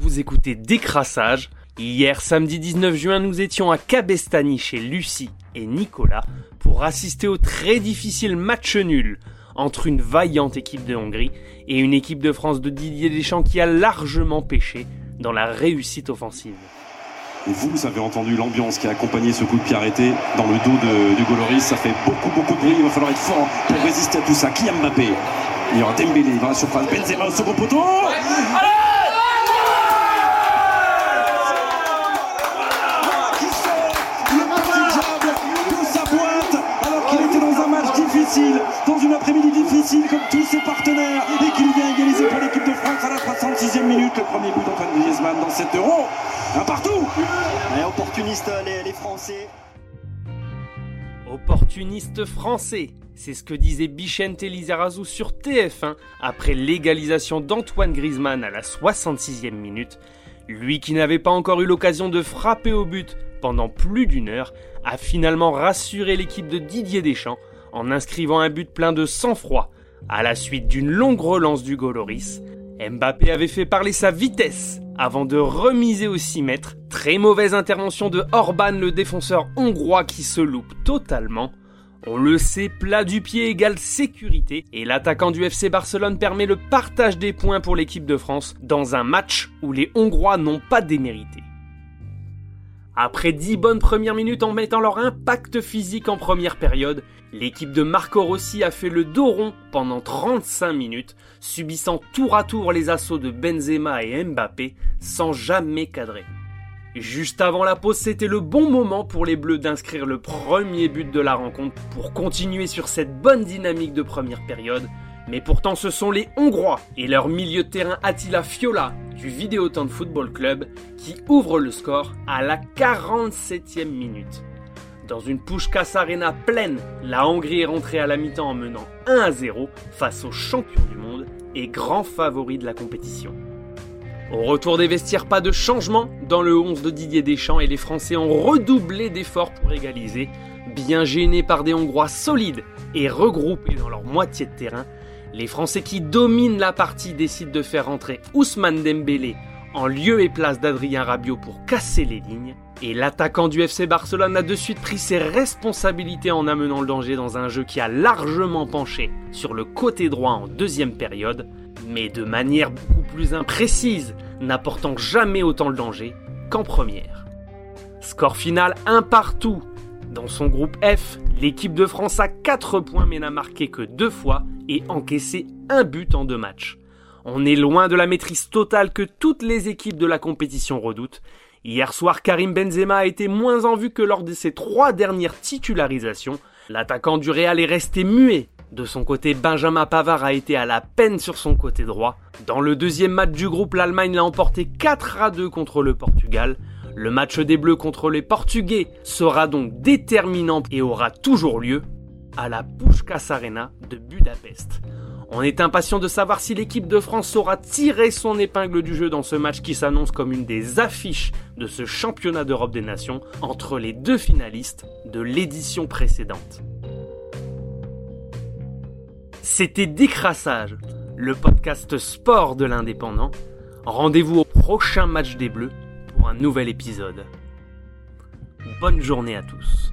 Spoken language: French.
Vous écoutez Décrassage. Hier, samedi 19 juin, nous étions à Cabestany chez Lucie et Nicolas pour assister au très difficile match nul entre une vaillante équipe de Hongrie et une équipe de France de Didier Deschamps qui a largement pêché dans la réussite offensive. Et vous, vous avez entendu l'ambiance qui a accompagné ce coup de pied arrêté dans le dos de, du Goloris. Ça fait beaucoup, beaucoup de bruit. Il va falloir être fort pour résister à tout ça. Qui a Mbappé Il y aura Dembélé dans la surface. Benzema au second poteau. Difficile, dans une après-midi difficile comme tous ses partenaires et qu'il vient égaliser pour l'équipe de France à la 66e minute. Le premier but d'Antoine Griezmann dans cet euro. Un partout Et opportunistes les, les Français. Opportuniste français, c'est ce que disait Bichente Lizarazu sur TF1 après l'égalisation d'Antoine Griezmann à la 66e minute. Lui qui n'avait pas encore eu l'occasion de frapper au but pendant plus d'une heure, a finalement rassuré l'équipe de Didier Deschamps en inscrivant un but plein de sang-froid à la suite d'une longue relance du Goloris. Mbappé avait fait parler sa vitesse avant de remiser au 6 mètres. Très mauvaise intervention de Orban, le défenseur hongrois qui se loupe totalement. On le sait, plat du pied égale sécurité et l'attaquant du FC Barcelone permet le partage des points pour l'équipe de France dans un match où les Hongrois n'ont pas démérité. Après 10 bonnes premières minutes en mettant leur impact physique en première période, l'équipe de Marco Rossi a fait le dos rond pendant 35 minutes, subissant tour à tour les assauts de Benzema et Mbappé sans jamais cadrer. Juste avant la pause, c'était le bon moment pour les Bleus d'inscrire le premier but de la rencontre pour continuer sur cette bonne dynamique de première période. Mais pourtant, ce sont les Hongrois et leur milieu de terrain Attila Fiola du Videoton Football Club qui ouvrent le score à la 47e minute. Dans une Pushkas Arena pleine, la Hongrie est rentrée à la mi-temps en menant 1 à 0 face aux champions du monde et grand favori de la compétition. Au retour des vestiaires, pas de changement dans le 11 de Didier Deschamps et les Français ont redoublé d'efforts pour égaliser, bien gênés par des Hongrois solides et regroupés dans leur moitié de terrain. Les Français qui dominent la partie décident de faire entrer Ousmane Dembélé en lieu et place d'Adrien Rabiot pour casser les lignes. Et l'attaquant du FC Barcelone a de suite pris ses responsabilités en amenant le danger dans un jeu qui a largement penché sur le côté droit en deuxième période, mais de manière beaucoup plus imprécise, n'apportant jamais autant le danger qu'en première. Score final un partout. Dans son groupe F, l'équipe de France a 4 points mais n'a marqué que deux fois et encaissé un but en deux matchs. On est loin de la maîtrise totale que toutes les équipes de la compétition redoutent. Hier soir, Karim Benzema a été moins en vue que lors de ses trois dernières titularisations. L'attaquant du Real est resté muet. De son côté, Benjamin Pavard a été à la peine sur son côté droit. Dans le deuxième match du groupe, l'Allemagne l'a emporté 4 à 2 contre le Portugal. Le match des Bleus contre les Portugais sera donc déterminant et aura toujours lieu à la Puskás Arena de Budapest. On est impatient de savoir si l'équipe de France saura tirer son épingle du jeu dans ce match qui s'annonce comme une des affiches de ce championnat d'Europe des Nations entre les deux finalistes de l'édition précédente. C'était Décrassage, le podcast sport de l'indépendant. Rendez-vous au prochain match des Bleus pour un nouvel épisode. Bonne journée à tous.